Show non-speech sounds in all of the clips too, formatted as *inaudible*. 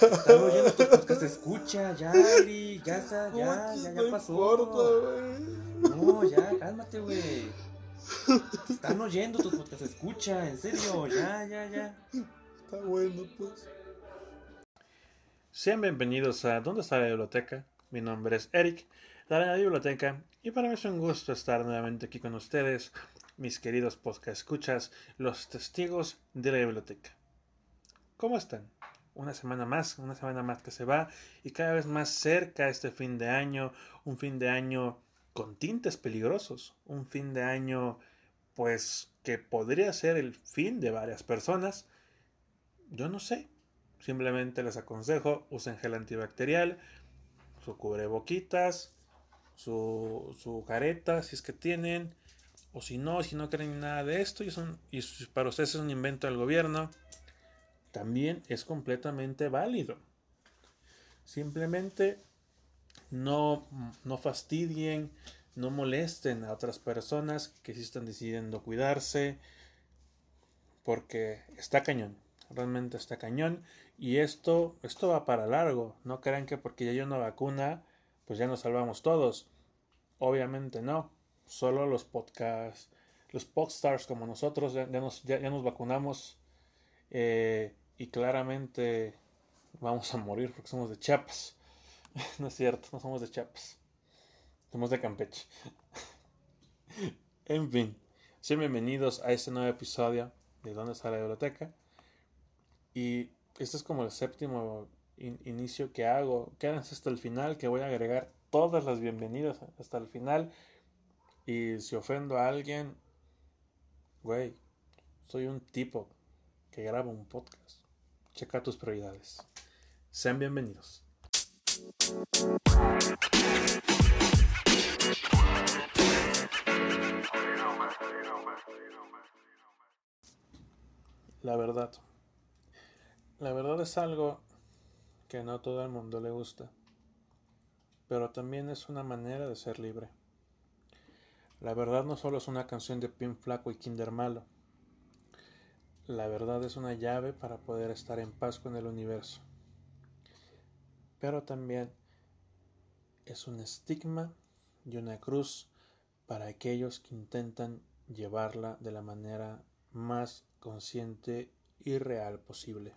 Están oyendo tu podcast, escucha, ya, Ari, ya está, ya, ya, ya pasó. No, ya, cálmate, güey. Están oyendo tus podcasts, escucha, en serio, ya, ya, ya. Está bueno, pues. Sean bienvenidos a ¿Dónde está la biblioteca? Mi nombre es Eric, de la biblioteca, y para mí es un gusto estar nuevamente aquí con ustedes, mis queridos podcast escuchas, los testigos de la biblioteca. ¿Cómo están? Una semana más, una semana más que se va y cada vez más cerca este fin de año, un fin de año con tintes peligrosos, un fin de año pues que podría ser el fin de varias personas. Yo no sé, simplemente les aconsejo, usen gel antibacterial, su cubreboquitas, su, su careta si es que tienen, o si no, si no creen nada de esto y, son, y para ustedes es un invento del gobierno, también es completamente válido. Simplemente no, no fastidien, no molesten a otras personas que sí están decidiendo cuidarse, porque está cañón, realmente está cañón, y esto, esto va para largo, no crean que porque ya hay una vacuna, pues ya nos salvamos todos, obviamente no, solo los podcasts, los podstars como nosotros ya, nos, ya, nos vacunamos eh, y claramente vamos a morir porque somos de Chiapas. *laughs* no es cierto, no somos de Chiapas. Somos de Campeche. *laughs* en fin, sean bienvenidos a este nuevo episodio de Dónde está la biblioteca. Y este es como el séptimo inicio que hago. Quédense hasta el final que voy a agregar todas las bienvenidas hasta el final. Y si ofendo a alguien, güey, soy un tipo que graba un podcast. Checa tus prioridades. Sean bienvenidos. La verdad. La verdad es algo que no todo el mundo le gusta, pero también es una manera de ser libre. La verdad no solo es una canción de Pin Flaco y Kinder Malo. La verdad es una llave para poder estar en paz con el universo. Pero también es un estigma y una cruz para aquellos que intentan llevarla de la manera más consciente y real posible.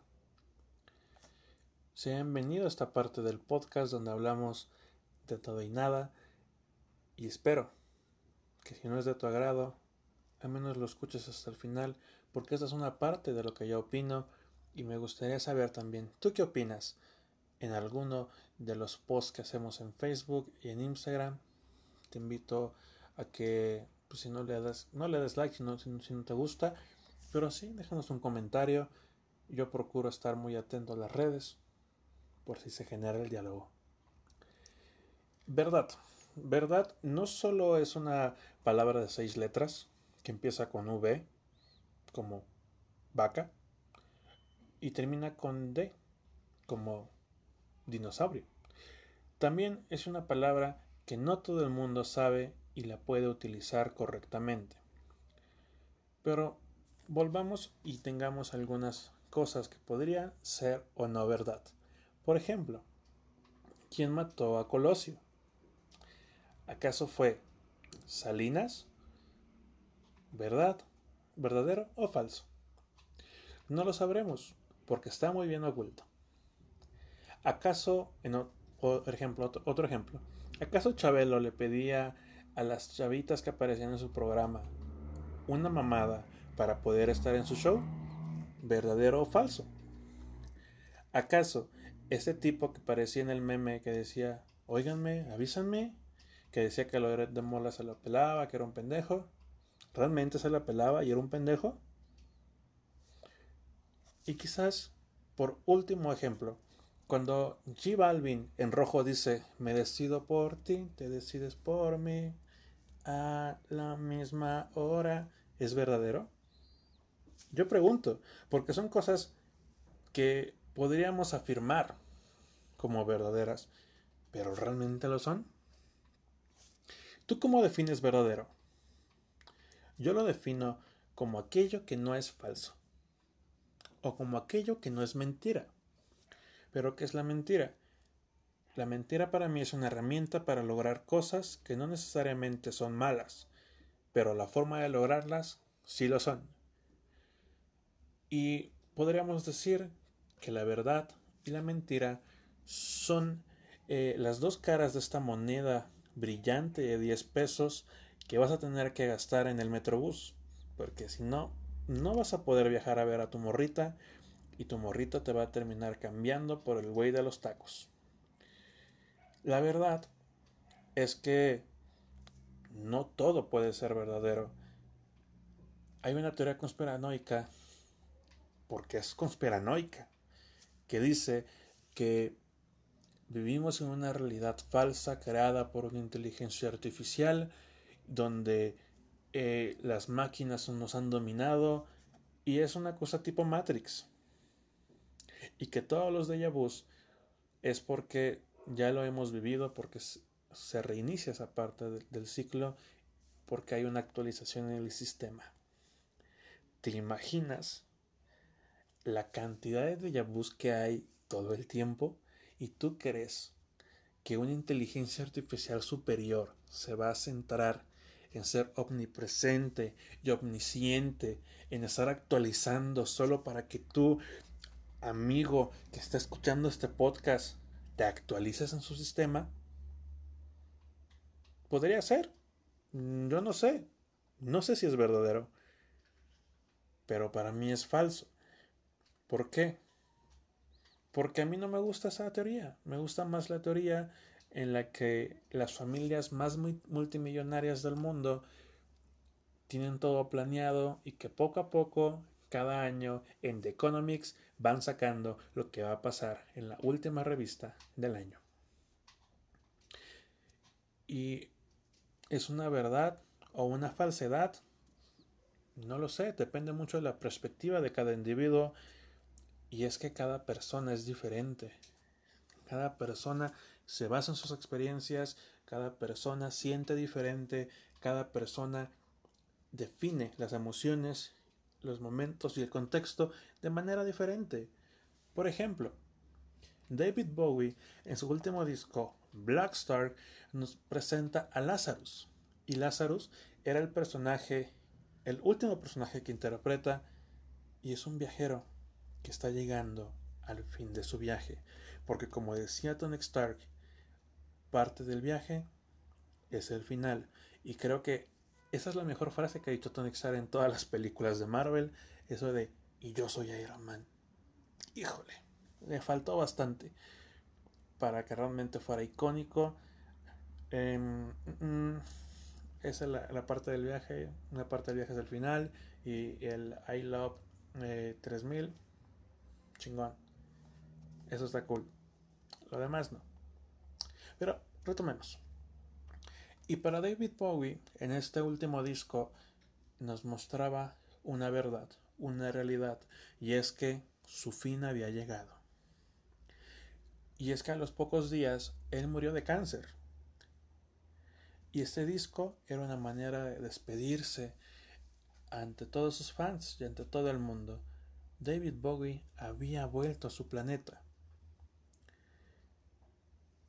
Sean bienvenidos a esta parte del podcast donde hablamos de todo y nada y espero que si no es de tu agrado, al menos lo escuches hasta el final, porque esta es una parte de lo que yo opino y me gustaría saber también, ¿tú qué opinas? En alguno de los posts que hacemos en Facebook y en Instagram, te invito a que, pues, si no le das, no le des like si no, si no te gusta, pero sí, déjanos un comentario. Yo procuro estar muy atento a las redes por si se genera el diálogo. Verdad. Verdad no solo es una palabra de seis letras que empieza con V, como vaca, y termina con D, como dinosaurio. También es una palabra que no todo el mundo sabe y la puede utilizar correctamente. Pero volvamos y tengamos algunas cosas que podrían ser o no verdad. Por ejemplo, ¿quién mató a Colosio? ¿Acaso fue Salinas? ¿Verdad? ¿Verdadero o falso? No lo sabremos, porque está muy bien oculto. ¿Acaso, en ejemplo, otro, ejemplo, ¿acaso Chabelo le pedía a las chavitas que aparecían en su programa una mamada para poder estar en su show? ¿Verdadero o falso? ¿Acaso ese tipo que parecía en el meme que decía, oiganme, avísanme, que decía que Loret de Mola se lo pelaba, que era un pendejo. ¿Realmente se la pelaba y era un pendejo? Y quizás, por último ejemplo, cuando G Balvin en rojo dice, me decido por ti, te decides por mí, a la misma hora, ¿es verdadero? Yo pregunto, porque son cosas que podríamos afirmar como verdaderas, pero ¿realmente lo son? ¿Tú cómo defines verdadero? Yo lo defino como aquello que no es falso o como aquello que no es mentira. Pero ¿qué es la mentira? La mentira para mí es una herramienta para lograr cosas que no necesariamente son malas, pero la forma de lograrlas sí lo son. Y podríamos decir que la verdad y la mentira son eh, las dos caras de esta moneda brillante de 10 pesos que vas a tener que gastar en el metrobús, porque si no, no vas a poder viajar a ver a tu morrita y tu morrita te va a terminar cambiando por el güey de los tacos. La verdad es que no todo puede ser verdadero. Hay una teoría conspiranoica, porque es conspiranoica, que dice que vivimos en una realidad falsa creada por una inteligencia artificial donde eh, las máquinas nos han dominado y es una cosa tipo Matrix. Y que todos los déjà vus es porque ya lo hemos vivido, porque se reinicia esa parte del ciclo, porque hay una actualización en el sistema. ¿Te imaginas la cantidad de déjà que hay todo el tiempo? ¿Y tú crees que una inteligencia artificial superior se va a centrar en ser omnipresente y omnisciente, en estar actualizando solo para que tú, amigo que está escuchando este podcast, te actualices en su sistema? Podría ser. Yo no sé. No sé si es verdadero. Pero para mí es falso. ¿Por qué? Porque a mí no me gusta esa teoría. Me gusta más la teoría en la que las familias más multimillonarias del mundo tienen todo planeado y que poco a poco, cada año, en The Economics van sacando lo que va a pasar en la última revista del año. Y es una verdad o una falsedad, no lo sé, depende mucho de la perspectiva de cada individuo y es que cada persona es diferente. Cada persona se basa en sus experiencias, cada persona siente diferente, cada persona define las emociones, los momentos y el contexto de manera diferente. Por ejemplo, David Bowie en su último disco, Black Star, nos presenta a Lazarus. Y Lazarus era el personaje, el último personaje que interpreta, y es un viajero que está llegando al fin de su viaje. Porque como decía Tony Stark, parte del viaje es el final. Y creo que esa es la mejor frase que ha dicho Tony Stark en todas las películas de Marvel. Eso de, y yo soy Iron Man. Híjole, le faltó bastante para que realmente fuera icónico. Em, mm, esa es la, parte del viaje. Una parte del viaje es el final. Y el I Love 3000. Eh, chingón. Eso está cool. Lo demás no. Pero retomemos. Y para David Bowie, en este último disco, nos mostraba una verdad, una realidad, y es que su fin había llegado. Y es que a los pocos días él murió de cáncer. Y este disco era una manera de despedirse ante todos sus fans y ante todo el mundo. David Bowie había vuelto a su planeta.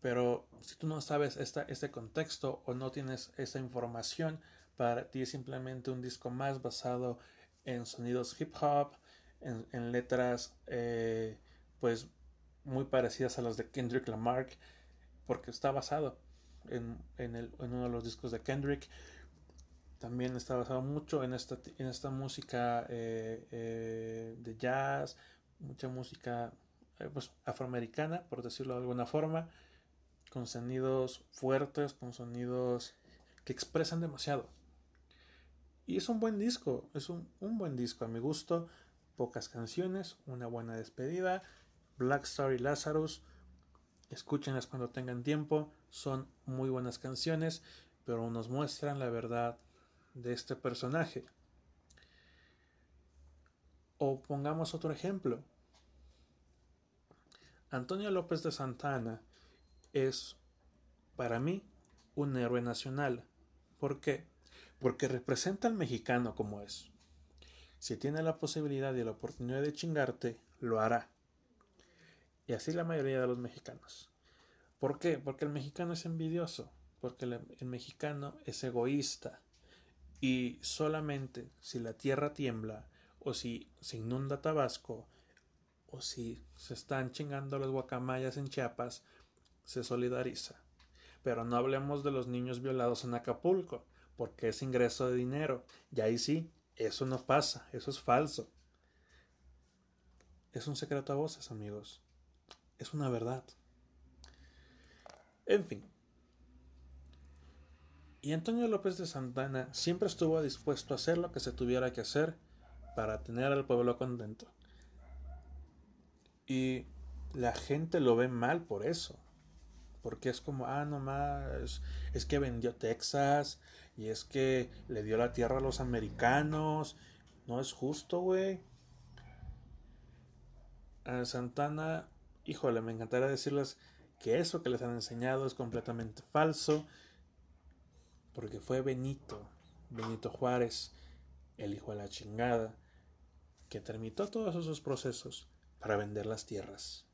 Pero si tú no sabes este contexto o no tienes esa información, para ti es simplemente un disco más basado en sonidos hip hop, en, letras eh, pues muy parecidas a las de Kendrick Lamar, porque está basado en, uno de los discos de Kendrick. También está basado mucho en esta, en esta música eh, eh, de jazz, mucha música pues, afroamericana, por decirlo de alguna forma con sonidos fuertes, con sonidos que expresan demasiado. Y es un buen disco, es un, buen disco a mi gusto, pocas canciones, una buena despedida, Black Star y Lazarus, escúchenlas cuando tengan tiempo, son muy buenas canciones, pero nos muestran la verdad de este personaje. O pongamos otro ejemplo. Antonio López de Santana es para mí un héroe nacional. ¿Por qué? Porque representa al mexicano como es. Si tiene la posibilidad y la oportunidad de chingarte, lo hará. Y así la mayoría de los mexicanos. ¿Por qué? Porque el mexicano es envidioso, porque el, el mexicano es egoísta. Y solamente si la tierra tiembla, o si se inunda Tabasco, o si se están chingando los guacamayas en Chiapas, se solidariza. Pero no hablemos de los niños violados en Acapulco, porque es ingreso de dinero. Y ahí sí, eso no pasa, eso es falso. Es un secreto a voces, amigos. Es una verdad. En fin. Y Antonio López de Santana siempre estuvo dispuesto a hacer lo que se tuviera que hacer para tener al pueblo contento. Y la gente lo ve mal por eso. Porque es como, ah, no más, es que vendió Texas y es que le dio la tierra a los americanos. No es justo, güey. A Santana, híjole, me encantaría decirles que eso que les han enseñado es completamente falso. Porque fue Benito, Benito Juárez, el hijo de la chingada, que terminó todos esos procesos para vender las tierras,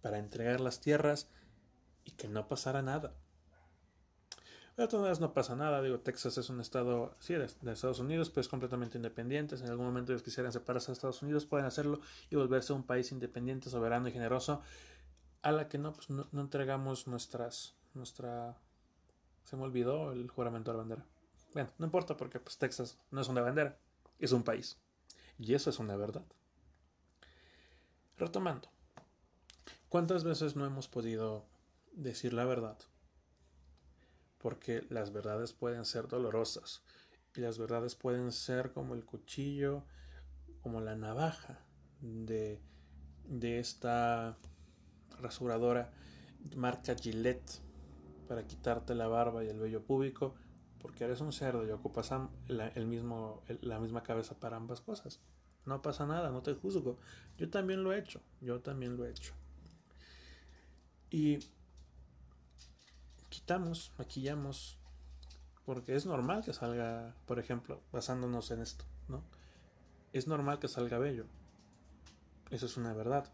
para entregar las tierras y que no pasara nada. De todas maneras no pasa nada, digo, Texas es un estado, sí, de, Estados Unidos, pues completamente independiente. Si en algún momento ellos quisieran separarse de Estados Unidos, pueden hacerlo y volverse un país independiente, soberano y generoso, a la que no, pues no, no entregamos nuestras, nuestra, se me olvidó el juramento de la bandera. Bueno, no importa porque pues Texas no es una bandera, es un país. Y eso es una verdad. Retomando, ¿cuántas veces no hemos podido decir la verdad? Porque las verdades pueden ser dolorosas y las verdades pueden ser como el cuchillo, como la navaja de, de esta rasuradora marca Gillette para quitarte la barba y el vello público porque eres un cerdo y ocupas el mismo, la misma cabeza para ambas cosas. No pasa nada, no te juzgo. Yo también lo he hecho, yo también lo he hecho. Y quitamos, maquillamos, porque es normal que salga, por ejemplo, basándonos en esto, ¿no? Es normal que salga bello. Eso es una verdad.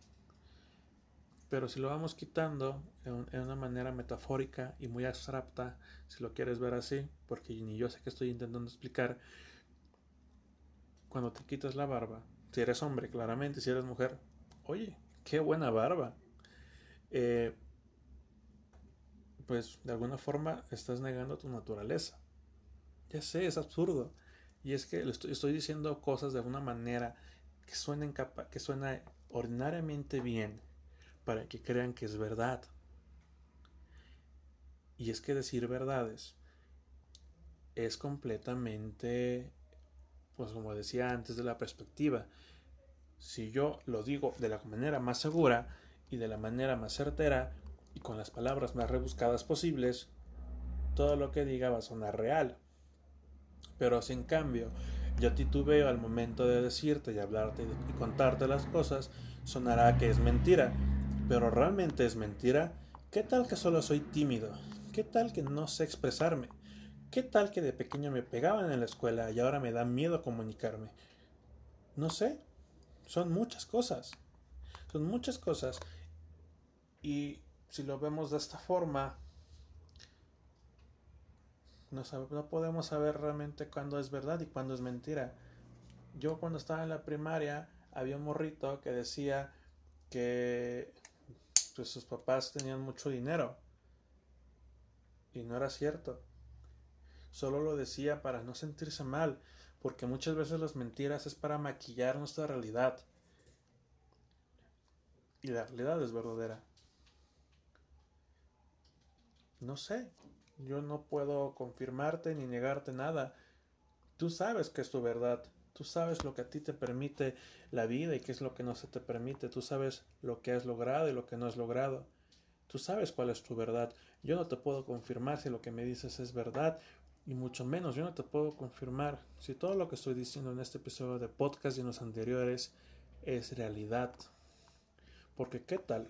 Pero si lo vamos quitando en, una manera metafórica y muy abstracta, si lo quieres ver así, porque ni yo sé que estoy intentando explicar, cuando te quitas la barba, si eres hombre, claramente, si eres mujer, oye, qué buena barba. Eh, pues de alguna forma estás negando tu naturaleza. Ya sé, es absurdo. Y es que estoy, estoy diciendo cosas de una manera que suenen que suena ordinariamente bien para que crean que es verdad. Y es que decir verdades es completamente pues como decía antes de la perspectiva, si yo lo digo de la manera más segura y de la manera más certera y con las palabras más rebuscadas posibles, todo lo que diga va a sonar real. Pero si en cambio yo titubeo al momento de decirte y hablarte y contarte las cosas, sonará que es mentira. Pero realmente es mentira. ¿Qué tal que solo soy tímido? ¿Qué tal que no sé expresarme? ¿Qué tal que de pequeño me pegaban en la escuela y ahora me da miedo comunicarme? No sé. Son muchas cosas. Son muchas cosas. Y si lo vemos de esta forma, no, podemos saber realmente cuándo es verdad y cuándo es mentira. Yo cuando estaba en la primaria había un morrito que decía que pues, sus papás tenían mucho dinero. Y no era cierto solo lo decía para no sentirse mal, porque muchas veces las mentiras es para maquillar nuestra realidad. Y la realidad es verdadera. No sé, yo no puedo confirmarte ni negarte nada. Tú sabes que es tu verdad. Tú sabes lo que a ti te permite la vida y qué es lo que no se te permite. Tú sabes lo que has logrado y lo que no has logrado. Tú sabes cuál es tu verdad. Yo no te puedo confirmar si lo que me dices es verdad y mucho menos yo no te puedo confirmar si todo lo que estoy diciendo en este episodio de podcast y en los anteriores es realidad. Porque qué tal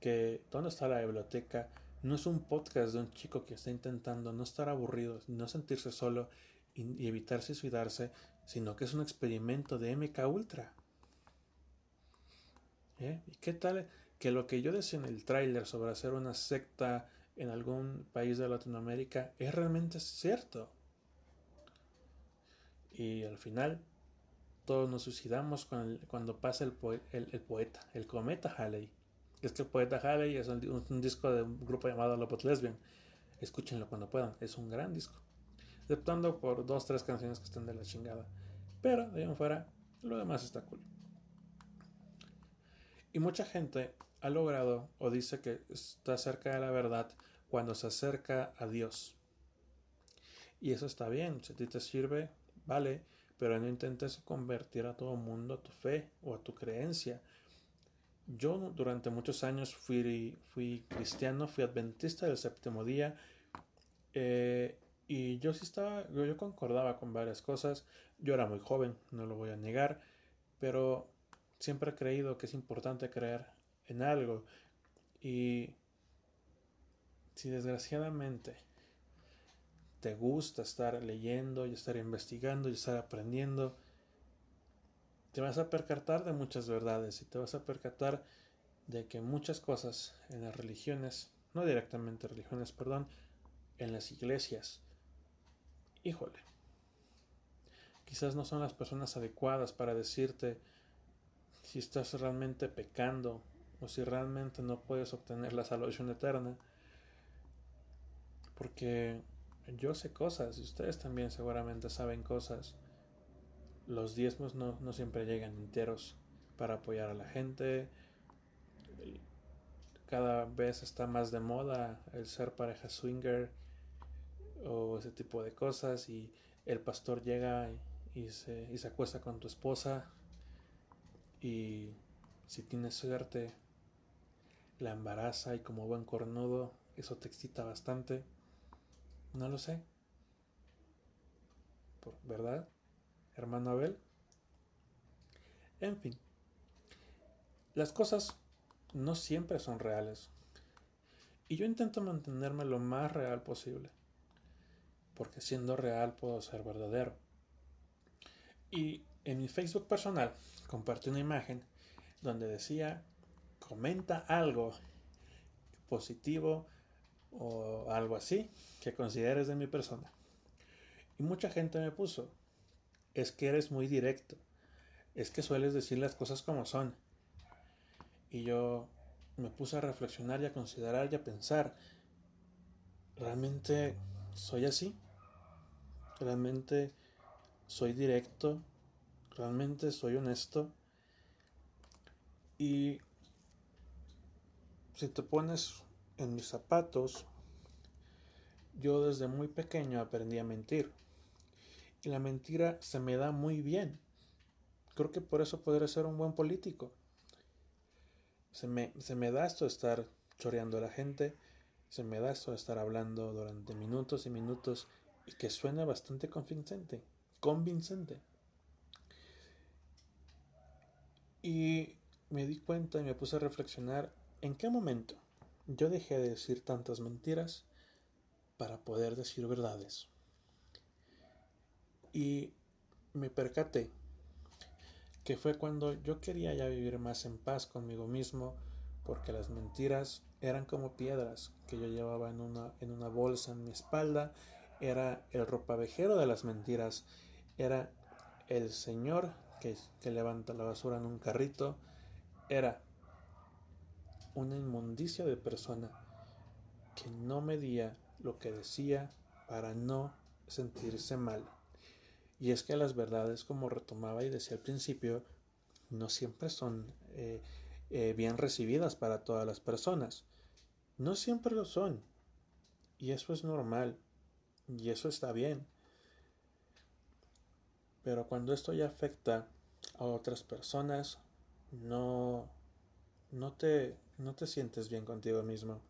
que ¿Dónde está la biblioteca? No es un podcast de un chico que está intentando no estar aburrido, no sentirse solo y, evitar suicidarse, sino que es un experimento de MK Ultra. ¿Eh? ¿Y qué tal que lo que yo decía en el tráiler sobre hacer una secta en algún país de Latinoamérica es realmente cierto. Y al final todos nos suicidamos cuando pasa el, el, poeta, el cometa Halley. Este poeta Halley es un, disco de un grupo llamado Lopot Lesbian. Escúchenlo cuando puedan, es un gran disco. Exceptando por dos, tres canciones que están de la chingada. Pero de ahí en fuera, lo demás está cool. Y mucha gente ha logrado o dice que está cerca de la verdad cuando se acerca a Dios. Y eso está bien, si a ti te sirve, vale, pero no intentes convertir a todo el mundo a tu fe o a tu creencia. Yo durante muchos años fui, fui cristiano, fui adventista del séptimo día, eh, y yo sí estaba, yo concordaba con varias cosas. Yo era muy joven, no lo voy a negar, pero siempre he creído que es importante creer en algo. Y si desgraciadamente te gusta estar leyendo y estar investigando y estar aprendiendo, te vas a percatar de muchas verdades y te vas a percatar de que muchas cosas en las religiones, no directamente religiones, perdón, en las iglesias, híjole, quizás no son las personas adecuadas para decirte si estás realmente pecando o si realmente no puedes obtener la salvación eterna. Porque yo sé cosas y ustedes también seguramente saben cosas. Los diezmos no, no siempre llegan enteros para apoyar a la gente. Cada vez está más de moda el ser pareja swinger o ese tipo de cosas y el pastor llega y, se, y se acuesta con tu esposa y si tienes suerte la embaraza y como buen cornudo eso te excita bastante. No lo sé. ¿Verdad? Hermano Abel. En fin. Las cosas no siempre son reales. Y yo intento mantenerme lo más real posible. Porque siendo real puedo ser verdadero. Y en mi Facebook personal compartí una imagen donde decía comenta algo positivo o algo así que consideres de mi persona. Y mucha gente me puso, es que eres muy directo, es que sueles decir las cosas como son. Y yo me puse a reflexionar y a considerar y a pensar, ¿realmente soy así? ¿Realmente soy directo? ¿Realmente soy honesto? Y si te pones en mis zapatos, yo desde muy pequeño aprendí a mentir. Y la mentira se me da muy bien. Creo que por eso podré ser un buen político. Se me, se me da esto de estar choreando a la gente, se me da esto de estar hablando durante minutos y minutos y que suene bastante convincente. Convincente. Y me di cuenta y me puse a reflexionar ¿En qué momento yo dejé de decir tantas mentiras para poder decir verdades? Y me percaté que fue cuando yo quería ya vivir más en paz conmigo mismo, porque las mentiras eran como piedras que yo llevaba en una, en una bolsa en mi espalda, era el ropavejero de las mentiras, era el señor que, que levanta la basura en un carrito, era una inmundicia de persona que no medía lo que decía para no sentirse mal. Y es que las verdades, como retomaba y decía al principio, no siempre son eh, eh, bien recibidas para todas las personas. No siempre lo son. Y eso es normal. Y eso está bien. Pero cuando esto ya afecta a otras personas, no, no te, no te sientes bien contigo mismo.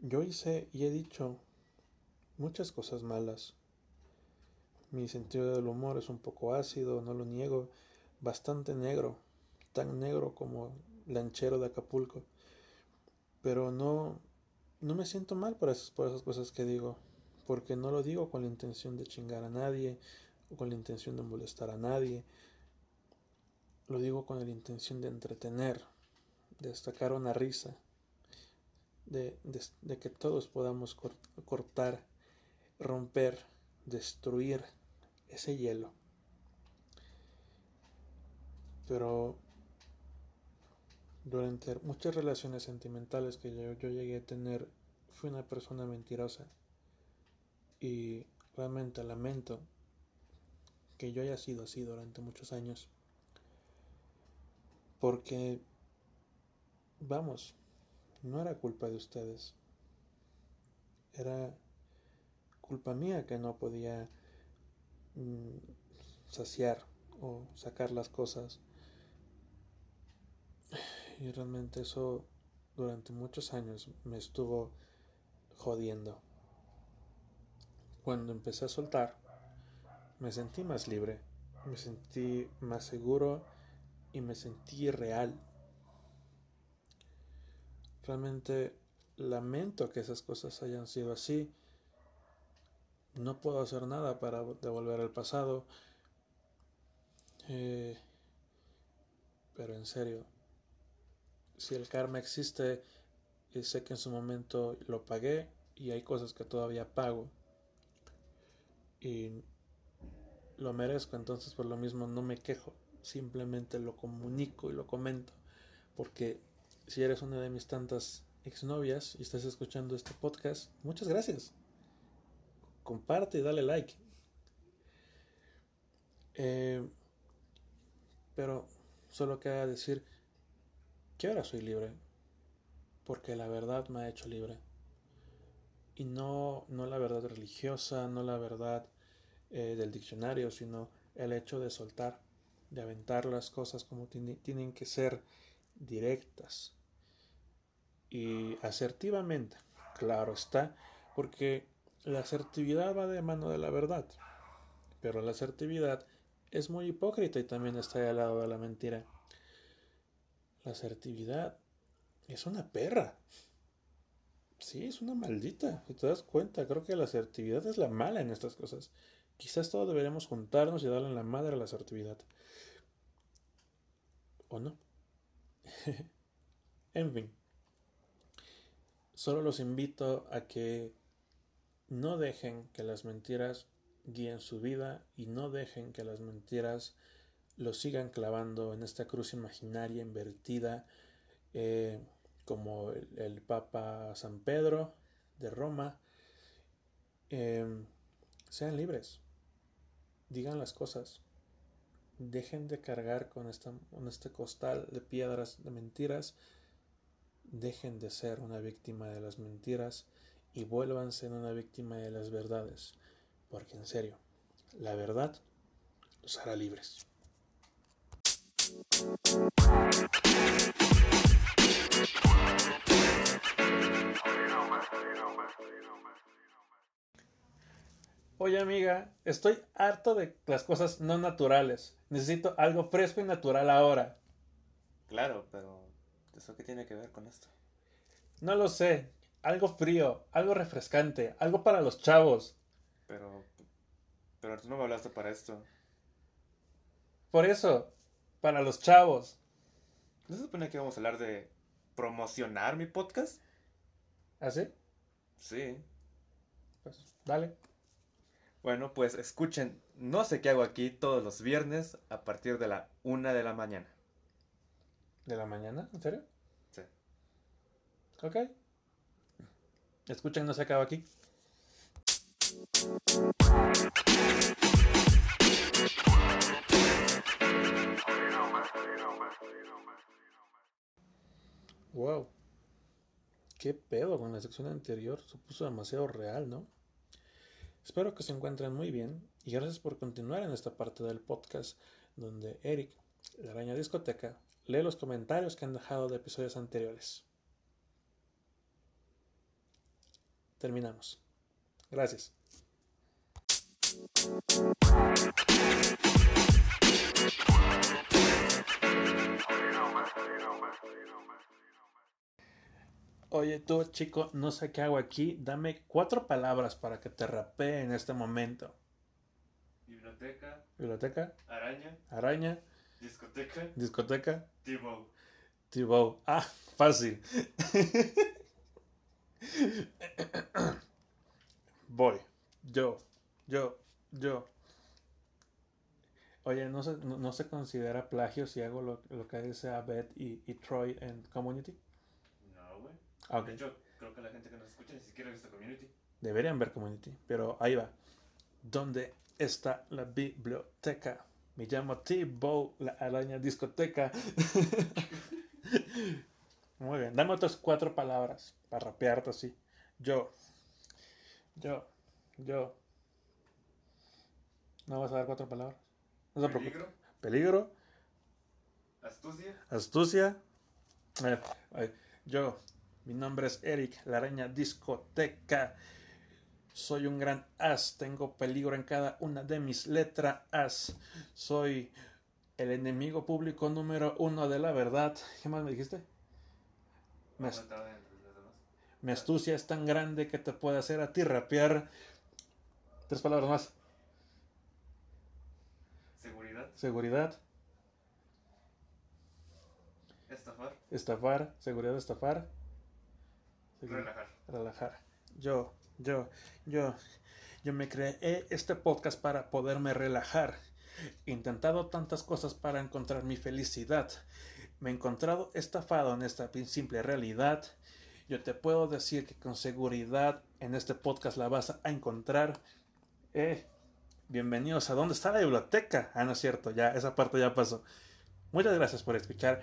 Yo hice y he dicho muchas cosas malas. Mi sentido del humor es un poco ácido, no lo niego, bastante negro, tan negro como lanchero de Acapulco. Pero no, no me siento mal por esas, por esas cosas que digo, porque no lo digo con la intención de chingar a nadie o con la intención de molestar a nadie. Lo digo con la intención de entretener, de sacar una risa, de, de- que todos podamos cor- cortar, romper, destruir ese hielo. Pero durante muchas relaciones sentimentales que yo, yo llegué a tener, fui una persona mentirosa. Y realmente lamento que yo haya sido así durante muchos años. Porque, vamos, no era culpa de ustedes. Era culpa mía que no podía saciar o sacar las cosas. Y realmente eso durante muchos años me estuvo jodiendo. Cuando empecé a soltar, me sentí más libre, me sentí más seguro y me sentí real. Realmente lamento que esas cosas hayan sido así. No puedo hacer nada para devolver el pasado. Eh, pero en serio, si el karma existe, sé que en su momento lo pagué y hay cosas que todavía pago. Y lo merezco, entonces por lo mismo no me quejo, simplemente lo comunico y lo comento. Porque si eres una de mis tantas exnovias y estás escuchando este podcast, muchas gracias. Comparte y dale like. Eh, pero solo queda decir que ahora soy libre. Porque la verdad me ha hecho libre. Y no, no la verdad religiosa, no la verdad eh, del diccionario, sino el hecho de soltar, de aventar las cosas como tiene- tienen que ser directas y asertivamente. Claro está, porque la asertividad va de mano de la verdad, pero la asertividad es muy hipócrita y también está al lado de la mentira. La asertividad es una perra. Sí, es una maldita. Si te das cuenta, creo que la asertividad es la mala en estas cosas. Quizás todos deberíamos juntarnos y darle la madre a la asertividad. ¿O no? *laughs* en fin. Solo los invito a que no dejen que las mentiras guíen su vida y no dejen que las mentiras los sigan clavando en esta cruz imaginaria invertida eh, como el, el Papa San Pedro de Roma. Eh, sean libres, digan las cosas, dejen de cargar con, esta, con este costal de piedras de mentiras, dejen de ser una víctima de las mentiras y vuélvanse en una víctima de las verdades, porque en serio, la verdad los hará libres. Oye amiga, estoy harto de las cosas no naturales. Necesito algo fresco y natural ahora. Claro, pero ¿eso qué tiene que ver con esto? No lo sé. Algo frío, algo refrescante, algo para los chavos. Pero, pero tú no me hablaste para esto. Por eso, para los chavos. ¿No se supone que íbamos a hablar de promocionar mi podcast? ¿Así? Sí. Pues dale. Bueno, pues escuchen, no sé qué hago aquí todos los viernes a partir de la una de la mañana. ¿De la mañana? ¿En serio? Sí. Ok. Escuchen, no se acaba aquí. Wow. ¿Qué pedo con la sección anterior? Se puso demasiado real, ¿no? Espero que se encuentren muy bien y gracias por continuar en esta parte del podcast donde Eric, la araña discoteca, lee los comentarios que han dejado de episodios anteriores. Terminamos. Gracias. Oye, tú, chico, no sé qué hago aquí. Dame cuatro palabras para que te rapee en este momento. Biblioteca, Biblioteca, araña, araña, discoteca, discoteca, Timo. Thibaut. Ah, fácil. *laughs* Voy. Yo. Yo. Yo. Oye, ¿no se, no, no se considera plagio si hago lo, lo que dice Abed y, y Troy en Community? No, güey. Ah, ok. De hecho, creo que la gente que nos escucha ni siquiera ha visto Community. Deberían ver Community, pero ahí va. ¿Dónde está la biblioteca? Me llamo T-Bow, la araña discoteca. *laughs* Muy bien, dame otras cuatro palabras para rapearte así. Yo, yo, yo. ¿No vas a dar cuatro palabras? No. Peligro, Peligro, astucia, astucia. Eh, eh, yo, mi nombre es Eric, la araña discoteca. Soy un gran as, tengo peligro en cada una de mis letras. Soy el enemigo público número uno de la verdad. ¿Qué más me dijiste? Mi astucia es tan grande que te puede hacer a ti rapear. Tres palabras más. Seguridad, Seguridad, estafar, estafar, seguridad, estafar. Relajar. relajar. Yo, yo, yo, yo me creé este podcast para poderme relajar. He intentado tantas cosas para encontrar mi felicidad. Me he encontrado estafado en esta simple realidad. Yo te puedo decir que con seguridad en este podcast la vas a encontrar. Eh, bienvenidos a ¿Dónde está la biblioteca? Ah, no es cierto, ya, esa parte ya pasó. Muchas gracias por escuchar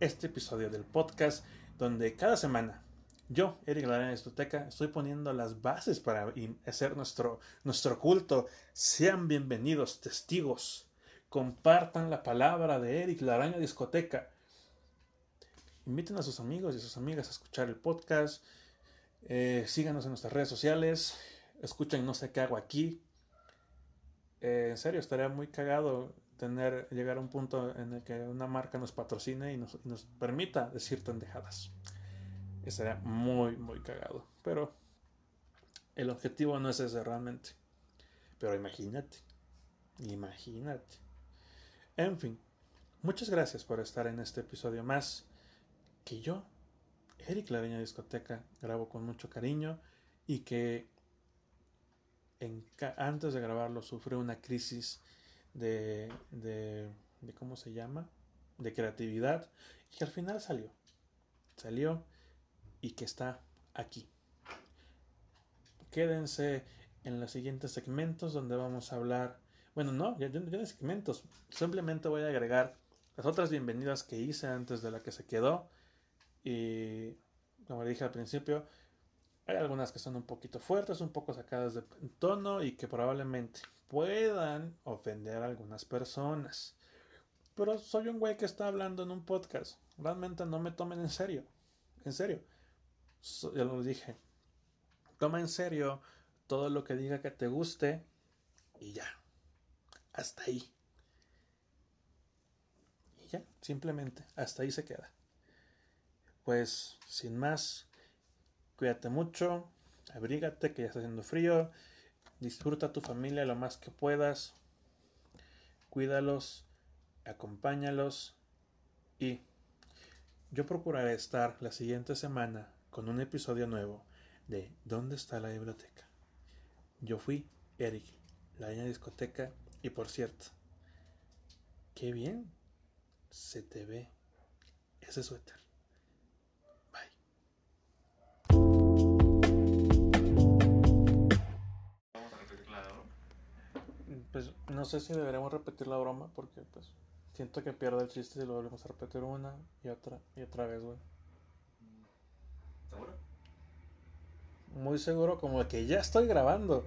este episodio del podcast donde cada semana yo, Eric Larena de Biblioteca, estoy poniendo las bases para hacer nuestro, nuestro culto. Sean bienvenidos, testigos. Compartan la palabra de Eric La Araña Discoteca. Inviten a sus amigos y sus amigas a escuchar el podcast. Eh, síganos en nuestras redes sociales. Escuchen No sé qué hago aquí. Eh, en serio, estaría muy cagado tener, llegar a un punto en el que una marca nos patrocine y nos, y nos permita decir pendejadas. Estaría muy, muy cagado. Pero el objetivo no es ese realmente. Pero imagínate. Imagínate. En fin. Muchas gracias por estar en este episodio más. Que yo, Eric La Araña Discoteca, grabo con mucho cariño. Y que en antes de grabarlo sufrí una crisis de, de. ¿Cómo se llama? De creatividad. Y que al final salió. Salió y que está aquí. Quédense en los siguientes segmentos donde vamos a hablar. Bueno, no, ya, no segmentos. Simplemente voy a agregar las otras bienvenidas que hice antes de la que se quedó. Y como le dije al principio, hay algunas que son un poquito fuertes, un poco sacadas de tono y que probablemente puedan ofender a algunas personas. Pero soy un güey que está hablando en un podcast. Realmente no me tomen en serio. En serio. Ya lo dije. Toma en serio todo lo que diga que te guste y ya. Hasta ahí. Y ya, simplemente, hasta ahí se queda. Pues, sin más, cuídate mucho, abrígate que ya está haciendo frío, disfruta a tu familia lo más que puedas, cuídalos, acompáñalos y yo procuraré estar la siguiente semana con un episodio nuevo de ¿Dónde está la biblioteca? Yo fui Eric, la niña discoteca, y por cierto, qué bien se te ve ese suéter. Pues no sé si deberemos repetir la broma porque pues siento que pierde el chiste si lo volvemos a repetir una y otra y otra vez, güey. ¿Seguro? Muy seguro como que ya estoy grabando.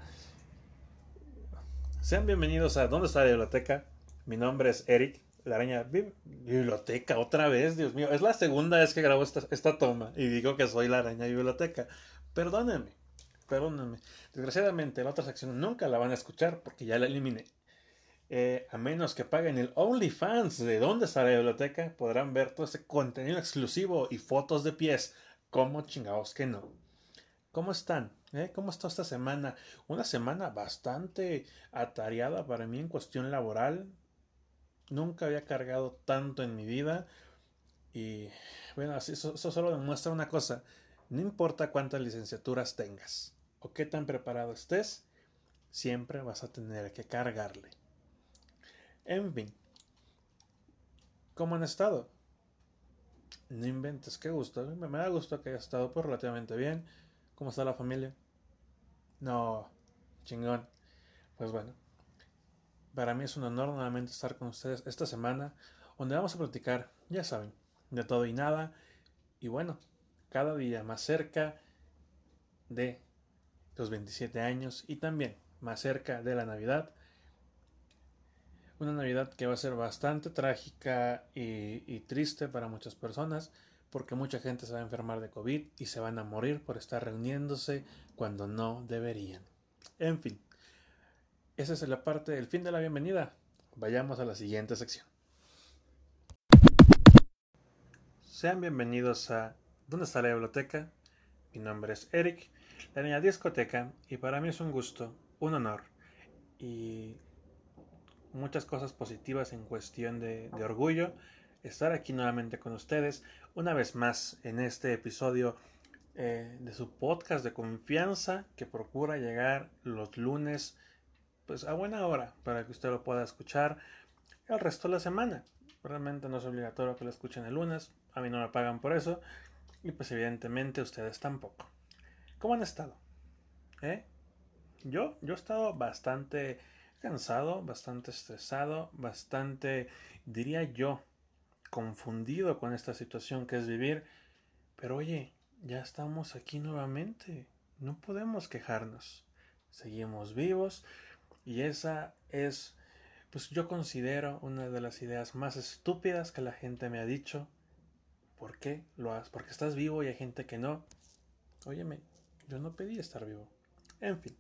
Sean bienvenidos a ¿Dónde está la biblioteca? Mi nombre es Eric, la araña Bib- biblioteca, otra vez, Dios mío. Es la segunda vez que grabo esta, esta toma y digo que soy la araña biblioteca. Perdónenme, perdónenme. Desgraciadamente la otra sección nunca la van a escuchar porque ya la eliminé. Eh, a menos que paguen el OnlyFans de ¿Dónde está la biblioteca? Podrán ver todo ese contenido exclusivo y fotos de pies. ¿Cómo chingados que no? ¿Cómo están? ¿Eh? ¿Cómo está esta semana? Una semana bastante atareada para mí en cuestión laboral. Nunca había cargado tanto en mi vida. Y bueno, eso, eso solo demuestra una cosa. No importa cuántas licenciaturas tengas o qué tan preparado estés, siempre vas a tener que cargarle. En fin, ¿cómo han estado? No inventes, qué gusto. Me da gusto que haya estado pues, relativamente bien. ¿Cómo está la familia? No, chingón. Pues bueno, para mí es un honor nuevamente estar con ustedes esta semana, donde vamos a platicar, ya saben, de todo y nada. Y bueno, cada día más cerca de los 27 años y también más cerca de la Navidad. Una Navidad que va a ser bastante trágica y, triste para muchas personas porque mucha gente se va a enfermar de COVID y se van a morir por estar reuniéndose cuando no deberían. En fin, esa es la parte del fin de la bienvenida. Vayamos a la siguiente sección. Sean bienvenidos a ¿Dónde está la biblioteca? Mi nombre es Eric, la niña discoteca, y para mí es un gusto, un honor y muchas cosas positivas en cuestión de, orgullo estar aquí nuevamente con ustedes una vez más en este episodio eh, de su podcast de confianza que procura llegar los lunes pues a buena hora para que usted lo pueda escuchar el resto de la semana. Realmente no es obligatorio que lo escuchen el lunes, a mí no me pagan por eso y pues evidentemente ustedes tampoco. ¿Cómo han estado? ¿Eh? Yo, yo he estado bastante cansado, bastante estresado, bastante, diría yo, confundido con esta situación que es vivir. Pero oye, ya estamos aquí nuevamente. No podemos quejarnos. Seguimos vivos y esa es, pues yo considero una de las ideas más estúpidas que la gente me ha dicho ¿Por qué lo haces? Porque estás vivo y hay gente que no. Óyeme, yo no pedí estar vivo. En fin.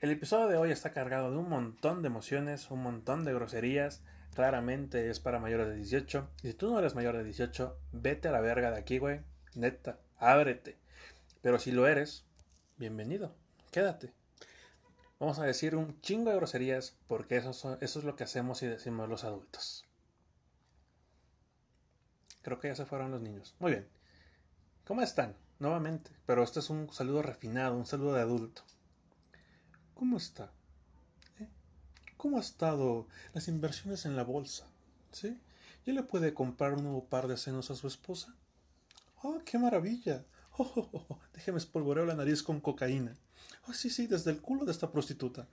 El episodio de hoy está cargado de un montón de emociones, un montón de groserías. Claramente es para mayores de 18. Y si tú no eres mayor de 18, vete a la verga de aquí, güey. Neta, ábrete. Pero si lo eres, bienvenido. Quédate. Vamos a decir un chingo de groserías porque eso, eso es lo que hacemos y decimos los adultos. Creo que ya se fueron los niños. Muy bien. ¿Cómo están? Nuevamente. Pero este es un saludo refinado, un saludo de adulto. ¿Cómo está? ¿Eh? ¿Cómo ha estado las inversiones en la bolsa? ¿Sí? ¿Ya le puede comprar un nuevo par de senos a su esposa? ¡Oh, qué maravilla! *laughs* Oh, oh, oh, oh. Déjeme espolvoreo la nariz con cocaína. Oh, sí, sí, desde el culo de esta prostituta.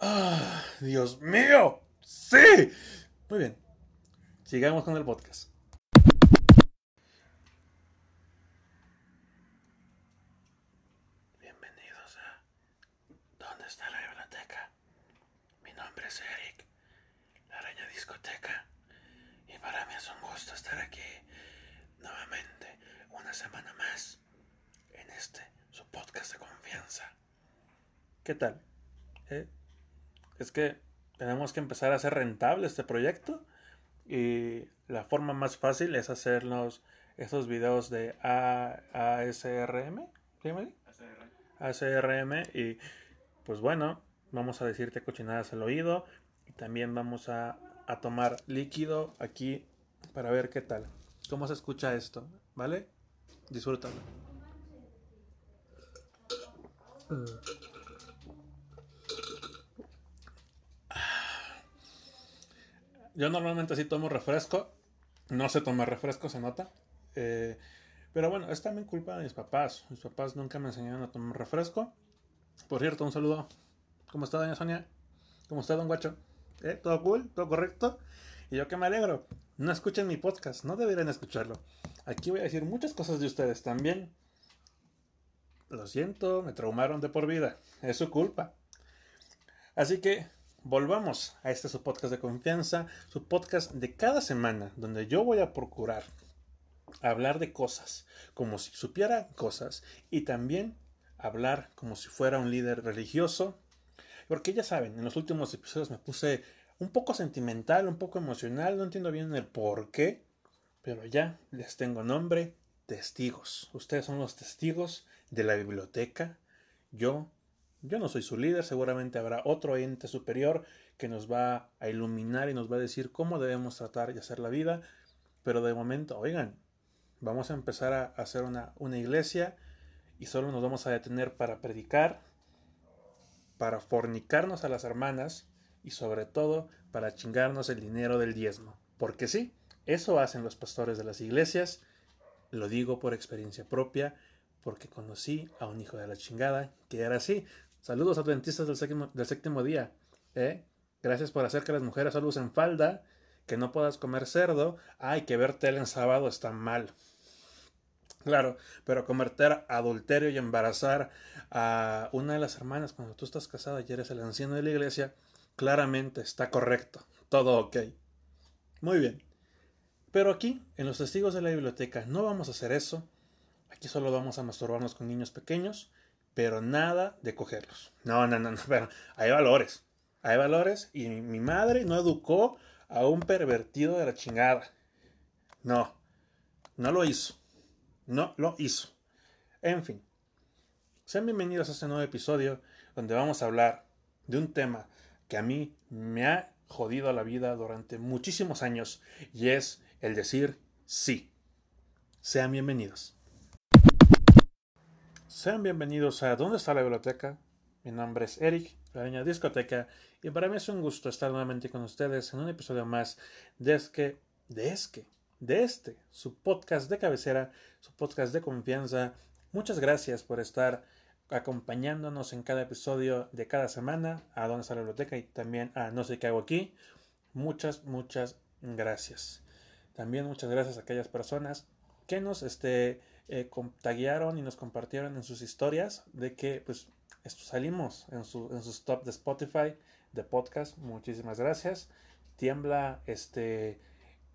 ¡Ah! ¡Dios mío! ¡Sí! Muy bien. Sigamos con el podcast. Bienvenidos a ¿Dónde está la biblioteca? Mi nombre es Eric, la araña discoteca, y para mí es un gusto estar aquí nuevamente una semana más en este su podcast de confianza. ¿Qué tal? ¿Eh? Es que tenemos que empezar a hacer rentable este proyecto y la forma más fácil es hacernos esos videos de ASRM. ASRM. Y pues bueno, vamos a decirte cochinadas al oído. Y también vamos a, a tomar líquido aquí para ver qué tal. ¿Cómo se escucha esto? ¿Vale? Disfrútalo. Yo normalmente sí tomo refresco. No sé tomar refresco, se nota. Eh, pero bueno, es también culpa de mis papás. Mis papás nunca me enseñaron a tomar refresco. Por cierto, un saludo. ¿Cómo está, doña Sonia? ¿Cómo está, don Guacho? ¿Eh? ¿Todo cool? ¿Todo correcto? Y yo que me alegro. No escuchen mi podcast, no deberían escucharlo. Aquí voy a decir muchas cosas de ustedes también. Lo siento, me traumaron de por vida. Es su culpa. Así que volvamos a este su podcast de confianza, su podcast de cada semana, donde yo voy a procurar hablar de cosas como si supiera cosas y también hablar como si fuera un líder religioso. Porque ya saben, en los últimos episodios me puse un poco sentimental, un poco emocional, no entiendo bien el por qué, pero ya les tengo nombre, testigos. Ustedes son los testigos de la biblioteca. Yo yo no soy su líder, seguramente habrá otro ente superior que nos va a iluminar y nos va a decir cómo debemos tratar y hacer la vida. Pero de momento, oigan, vamos a empezar a hacer una, una iglesia y solo nos vamos a detener para predicar, para fornicarnos a las hermanas y sobre todo para chingarnos el dinero del diezmo. Porque sí, eso hacen los pastores de las iglesias, lo digo por experiencia propia, porque conocí a un hijo de la chingada que era así. Saludos adventistas del séptimo, del séptimo día. ¿eh? Gracias por hacer que las mujeres solo usen falda, que no puedas comer cerdo. Ay, que ver tele en sábado está mal. Claro, pero convertir adulterio y embarazar a una de las hermanas cuando tú estás casada y eres el anciano de la iglesia, claramente está correcto. Todo ok. Muy bien. Pero aquí, en los testigos de la biblioteca, no vamos a hacer eso. Aquí solo vamos a masturbarnos con niños pequeños, pero nada de cogerlos. No, no, no, no, *laughs* pero hay valores. Hay valores y mi madre no educó a un pervertido de la chingada. No, no lo hizo. No lo hizo. En fin, sean bienvenidos a este nuevo episodio donde vamos a hablar de un tema que a mí me ha jodido la vida durante muchísimos años y es el decir sí. Sean bienvenidos. Sean bienvenidos a ¿Dónde está la biblioteca? Mi nombre es Eric, la niña discoteca, y para mí es un gusto estar nuevamente con ustedes en un episodio más de Esque, de Esque, de este, su podcast de cabecera, su podcast de confianza. Muchas gracias por estar acompañándonos en cada episodio de cada semana a Dónde está la biblioteca y también a No sé qué hago aquí. Muchas, muchas gracias. También muchas gracias a aquellas personas que nos este, eh, y nos compartieron en sus historias de que pues salimos en, su, en sus top de Spotify de podcast. Muchísimas gracias. Tiembla este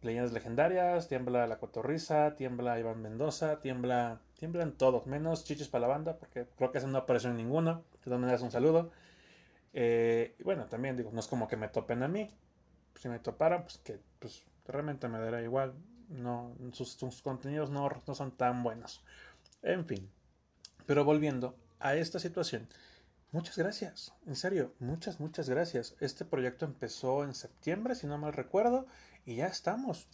Leyendas Legendarias, tiembla La Cotorrisa, tiembla Iván Mendoza, tiembla, tiemblan todos, menos Chichis para la banda, porque creo que ese no apareció en ninguno. De todas maneras, un saludo. Eh, y bueno, también digo, no es como que me topen a mí. Si me toparan, pues que pues, realmente me dará igual. No, sus, sus contenidos no, no son tan buenos. En fin. Pero volviendo a esta situación. Muchas gracias, en serio, muchas, muchas gracias. Este proyecto empezó en septiembre, si no mal recuerdo, y ya estamos,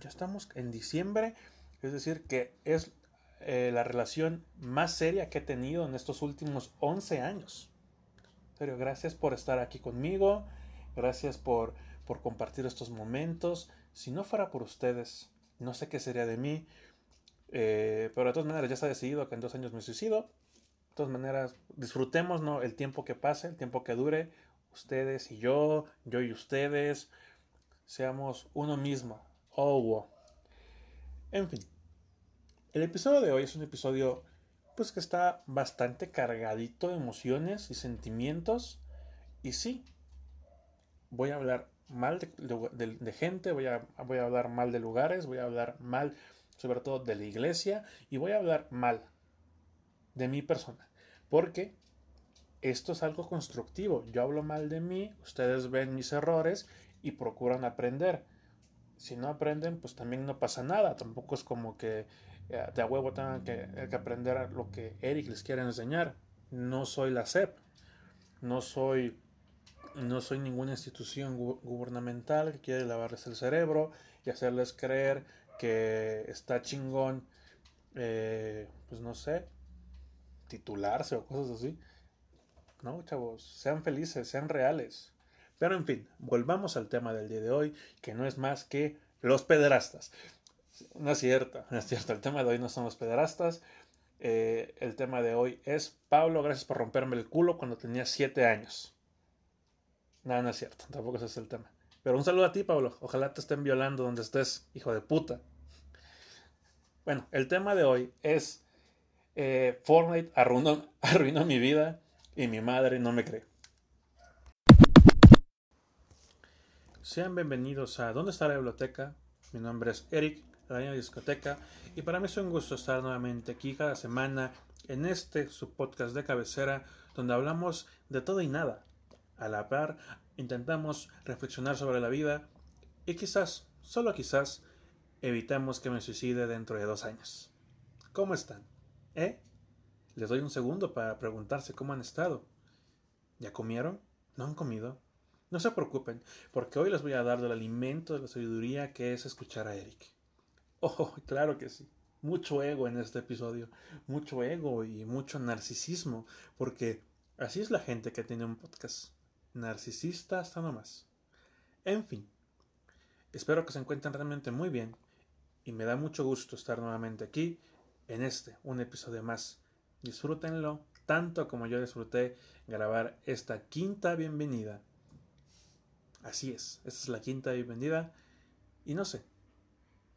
ya estamos en diciembre, es decir, que es eh, la relación más seria que he tenido en estos últimos 11 años. Pero gracias por estar aquí conmigo, gracias por, por compartir estos momentos. Si no fuera por ustedes, no sé qué sería de mí, eh, pero de todas maneras ya está decidido que en dos años me suicido. De todas maneras, disfrutemos ¿no? el tiempo que pase, el tiempo que dure, ustedes y yo, yo y ustedes seamos uno mismo. Oh, En fin, el episodio de hoy es un episodio pues que está bastante cargadito de emociones y sentimientos. Y sí, voy a hablar mal de, gente, voy a, voy a hablar mal de lugares, voy a hablar mal sobre todo de la iglesia y voy a hablar mal de mi persona. Porque esto es algo constructivo. Yo hablo mal de mí, ustedes ven mis errores y procuran aprender. Si no aprenden, pues también no pasa nada. Tampoco es como que eh, de a huevo tengan que, que, aprender lo que Eric les quiere enseñar. No soy la SEP. No soy, no soy ninguna institución gubernamental que quiere lavarles el cerebro y hacerles creer que está chingón, eh, pues no sé, titularse o cosas así. No, chavos, sean felices, sean reales. Pero en fin, volvamos al tema del día de hoy, que no es más que los pederastas. No es cierto, no es cierto, el tema de hoy no son los pederastas. Eh, el tema de hoy es Pablo, gracias por romperme el culo cuando tenía 7 años. No, no es cierto, tampoco ese es el tema. Pero un saludo a ti, Pablo. Ojalá te estén violando donde estés, hijo de puta. Bueno, el tema de hoy es eh, Fortnite arruinó, *laughs* arruinó mi vida y mi madre no me cree. Sean bienvenidos a ¿Dónde está la biblioteca? Mi nombre es Eric, la de discoteca, y para mí es un gusto estar nuevamente aquí cada semana en este su podcast de cabecera donde hablamos de todo y nada. A la par, intentamos reflexionar sobre la vida y quizás, solo quizás, evitemos que me suicide dentro de dos años. ¿Cómo están? ¿Eh? Les doy un segundo para preguntarse cómo han estado. ¿Ya comieron? ¿No han comido? No se preocupen, porque hoy les voy a dar del alimento de la sabiduría que es escuchar a Eric. Oh, claro que sí. Mucho ego en este episodio. Mucho ego y mucho narcisismo. Porque así es la gente que tiene un podcast. Narcisista hasta nomás. En fin. Espero que se encuentren realmente muy bien. Y me da mucho gusto estar nuevamente aquí en este, un episodio más. Disfrútenlo tanto como yo disfruté grabar esta quinta bienvenida. Así es, esta es la quinta bienvenida. Y no sé,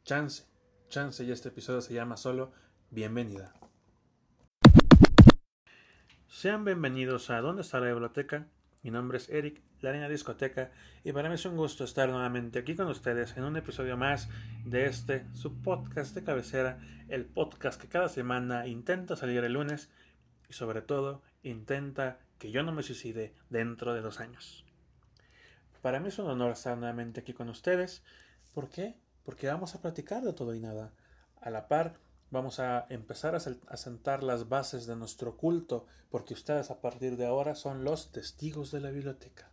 chance, chance, y este episodio se llama solo Bienvenida. Sean bienvenidos a ¿Dónde está la biblioteca? Mi nombre es Eric, la niña discoteca, y para mí es un gusto estar nuevamente aquí con ustedes en un episodio más de este, su podcast de cabecera, el podcast que cada semana intenta salir el lunes y sobre todo intenta que yo no me suicide dentro de dos años. Para mí es un honor estar nuevamente aquí con ustedes. ¿Por qué? Porque vamos a platicar de todo y nada. A la par, vamos a empezar a, sentar las bases de nuestro culto, porque ustedes a partir de ahora son los testigos de la biblioteca.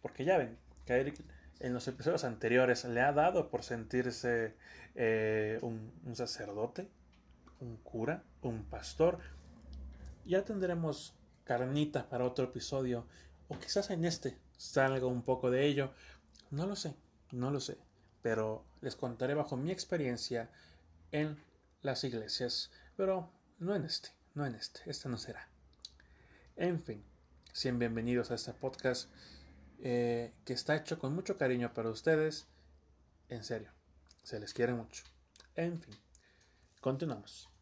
Porque ya ven que Eric en los episodios anteriores le ha dado por sentirse eh, un, un sacerdote, un cura, un pastor. Ya tendremos carnitas para otro episodio, o quizás en este salga un poco de ello. No lo sé, no lo sé, pero les contaré bajo mi experiencia en las iglesias, pero no en este, no en este, este no será. En fin, sean bienvenidos a este podcast eh, que está hecho con mucho cariño para ustedes. En serio, se les quiere mucho. En fin, continuamos.